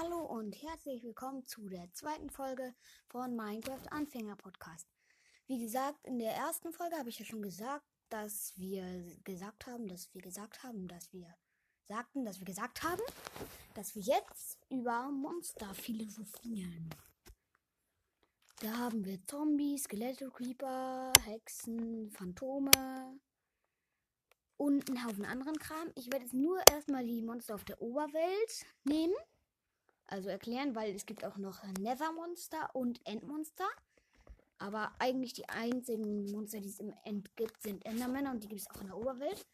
Hallo und herzlich willkommen zu der zweiten Folge von Minecraft Anfänger Podcast. Wie gesagt, in der ersten Folge habe ich ja schon gesagt, dass wir gesagt haben, dass wir gesagt haben, dass wir sagten, dass wir gesagt haben, dass wir jetzt über Monster philosophieren. Da haben wir Zombies, Skelette, Creeper, Hexen, Phantome und einen Haufen anderen Kram. Ich werde jetzt nur erstmal die Monster auf der Oberwelt nehmen. Also erklären, weil es gibt auch noch Nether-Monster und Endmonster. Aber eigentlich die einzigen Monster, die es im End gibt, sind Endermänner und die gibt es auch in der Oberwelt.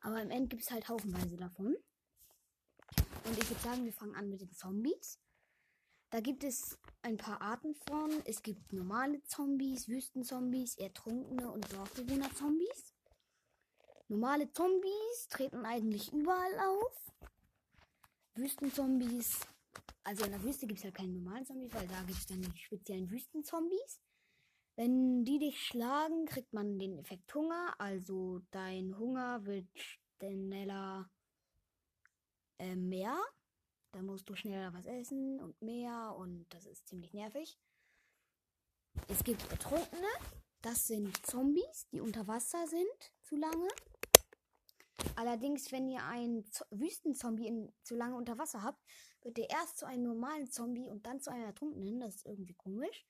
Aber im End gibt es halt haufenweise davon. Und ich würde sagen, wir fangen an mit den Zombies. Da gibt es ein paar Arten von. Es gibt normale Zombies, Wüstenzombies, ertrunkene und Dorfbewohner-Zombies. Normale Zombies treten eigentlich überall auf. Wüstenzombies, also in der Wüste gibt es halt keine normalen Zombies, weil da gibt es dann die speziellen Wüstenzombies. Wenn die dich schlagen, kriegt man den Effekt Hunger. Also dein Hunger wird schneller äh, mehr. Da musst du schneller was essen und mehr und das ist ziemlich nervig. Es gibt Betrunkene. Das sind Zombies, die unter Wasser sind zu lange. Allerdings, wenn ihr einen Wüstenzombie zu lange unter Wasser habt, wird der erst zu einem normalen Zombie und dann zu einem Ertrunkenen. Das ist irgendwie komisch.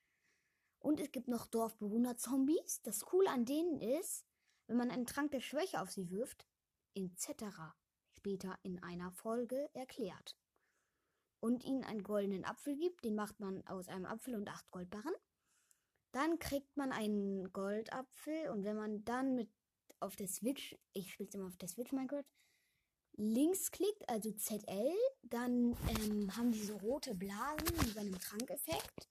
Und es gibt noch Dorfbewohner-Zombies. Das Coole an denen ist, wenn man einen Trank der Schwäche auf sie wirft, etc. später in einer Folge erklärt. Und ihnen einen goldenen Apfel gibt, den macht man aus einem Apfel und acht Goldbarren. Dann kriegt man einen Goldapfel und wenn man dann mit auf der Switch, ich spiele es immer auf der Switch Minecraft, links klickt, also ZL, dann ähm, haben die so rote Blasen wie bei einem Trankeffekt.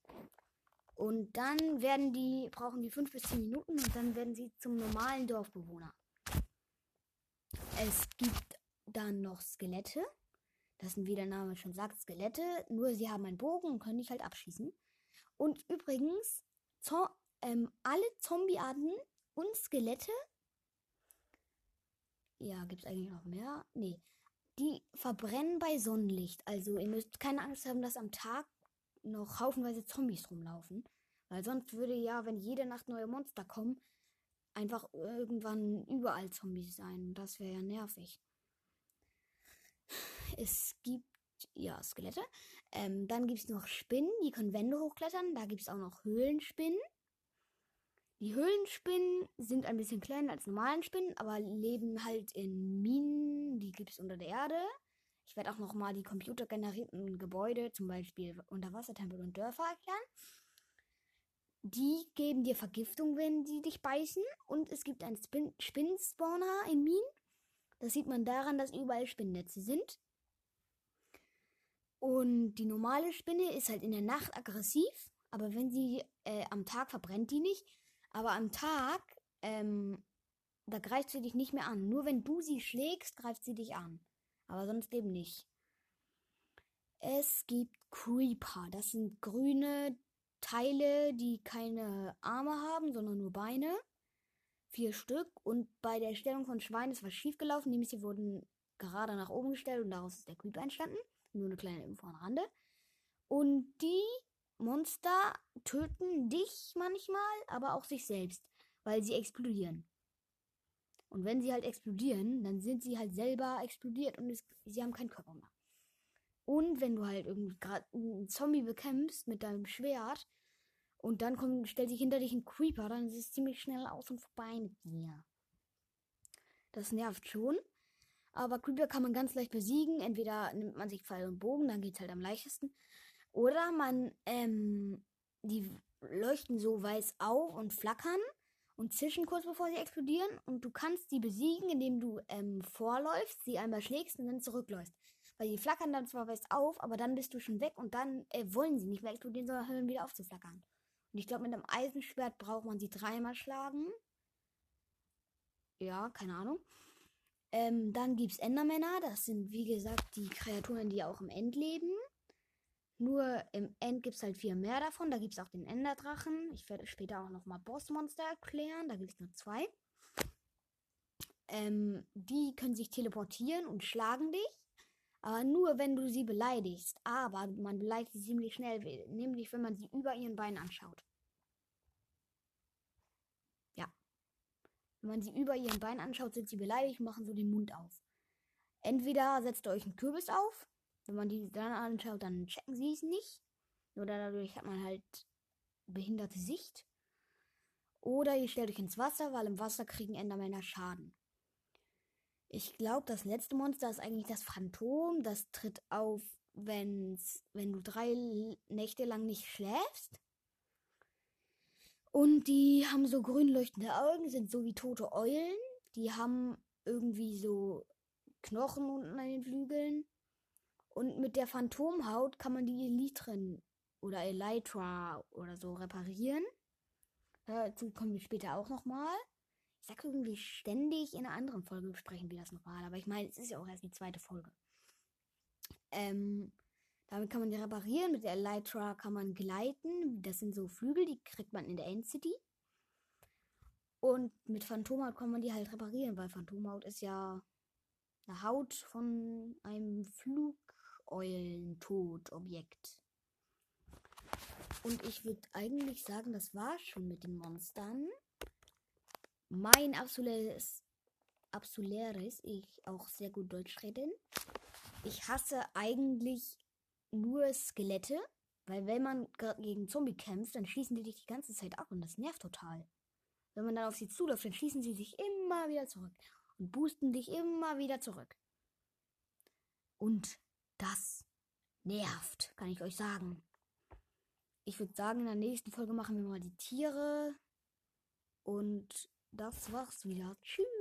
Und dann werden die, brauchen die 5 bis 10 Minuten und dann werden sie zum normalen Dorfbewohner. Es gibt dann noch Skelette. Das sind, wie der Name schon sagt, Skelette. Nur sie haben einen Bogen und können dich halt abschießen. Und übrigens, Zo ähm, alle Zombiearten und Skelette. Ja, gibt es eigentlich noch mehr? Nee. Die verbrennen bei Sonnenlicht. Also ihr müsst keine Angst haben, dass am Tag noch haufenweise Zombies rumlaufen. Weil sonst würde ja, wenn jede Nacht neue Monster kommen, einfach irgendwann überall Zombies sein. Das wäre ja nervig. Es gibt ja Skelette. Ähm, dann gibt es noch Spinnen, die können Wände hochklettern. Da gibt es auch noch Höhlenspinnen. Die Höhlenspinnen sind ein bisschen kleiner als normalen Spinnen, aber leben halt in Minen. Die gibt es unter der Erde. Ich werde auch nochmal die computergenerierten Gebäude, zum Beispiel Unterwassertempel und Dörfer erklären. Die geben dir Vergiftung, wenn die dich beißen. Und es gibt einen Spin Spinnenspawner in Minen. Das sieht man daran, dass überall Spinnennetze sind. Und die normale Spinne ist halt in der Nacht aggressiv, aber wenn sie äh, am Tag verbrennt die nicht. Aber am Tag, ähm, da greift sie dich nicht mehr an. Nur wenn du sie schlägst, greift sie dich an. Aber sonst eben nicht. Es gibt Creeper. Das sind grüne Teile, die keine Arme haben, sondern nur Beine. Vier Stück. Und bei der Stellung von Schweinen ist was schiefgelaufen. Nämlich sie wurden gerade nach oben gestellt und daraus ist der Creeper entstanden. Nur eine kleine Info am Rande. Und die Monster töten dich manchmal, aber auch sich selbst, weil sie explodieren. Und wenn sie halt explodieren, dann sind sie halt selber explodiert und es, sie haben keinen Körper mehr. Und wenn du halt irgendwie gerade einen Zombie bekämpfst mit deinem Schwert und dann kommt, stellt sich hinter dich ein Creeper, dann ist es ziemlich schnell aus und vorbei mit dir. Das nervt schon. Aber Creeper kann man ganz leicht besiegen. Entweder nimmt man sich Pfeil und Bogen, dann geht's halt am leichtesten. Oder man, ähm, die leuchten so weiß auf und flackern und zischen kurz bevor sie explodieren. Und du kannst sie besiegen, indem du ähm, vorläufst, sie einmal schlägst und dann zurückläufst. Weil die flackern dann zwar weiß auf, aber dann bist du schon weg und dann äh, wollen sie nicht mehr explodieren, sondern hören wieder auf zu flackern. Und ich glaube, mit einem Eisenschwert braucht man sie dreimal schlagen. Ja, keine Ahnung. Ähm, dann gibt es Endermänner. Das sind, wie gesagt, die Kreaturen, die auch im End leben. Nur im End gibt es halt viel mehr davon. Da gibt es auch den Enderdrachen. Ich werde später auch nochmal Bossmonster erklären. Da gibt es nur zwei. Ähm, die können sich teleportieren und schlagen dich. Aber nur, wenn du sie beleidigst. Aber man beleidigt sie ziemlich schnell, nämlich wenn man sie über ihren Beinen anschaut. Ja. Wenn man sie über ihren Beinen anschaut, sind sie beleidigt und machen so den Mund auf. Entweder setzt ihr euch einen Kürbis auf. Wenn man die dann anschaut, dann checken sie es nicht. Oder dadurch hat man halt behinderte Sicht. Oder ihr stellt euch ins Wasser, weil im Wasser kriegen Endermänner Schaden. Ich glaube, das letzte Monster ist eigentlich das Phantom. Das tritt auf, wenn's, wenn du drei Nächte lang nicht schläfst. Und die haben so grün leuchtende Augen, sind so wie tote Eulen. Die haben irgendwie so Knochen unten an den Flügeln. Und mit der Phantomhaut kann man die Elytren oder Elytra oder so reparieren. Dazu kommen wir später auch nochmal. Ich sag irgendwie ständig in einer anderen Folge besprechen wir das nochmal. Aber ich meine, es ist ja auch erst die zweite Folge. Ähm, damit kann man die reparieren. Mit der Elytra kann man gleiten. Das sind so Flügel, die kriegt man in der Endcity. Und mit Phantomhaut kann man die halt reparieren, weil Phantomhaut ist ja eine Haut von einem Flugeulentod-Objekt. Und ich würde eigentlich sagen, das war schon mit den Monstern. Mein absolutes, absolutes, ich auch sehr gut Deutsch reden. Ich hasse eigentlich nur Skelette, weil wenn man gegen Zombie kämpft, dann schießen die dich die ganze Zeit ab und das nervt total. Wenn man dann auf sie zuläuft, dann schießen sie sich immer wieder zurück und boosten dich immer wieder zurück. Und das nervt, kann ich euch sagen. Ich würde sagen, in der nächsten Folge machen wir mal die Tiere. Und das war's wieder. Tschüss.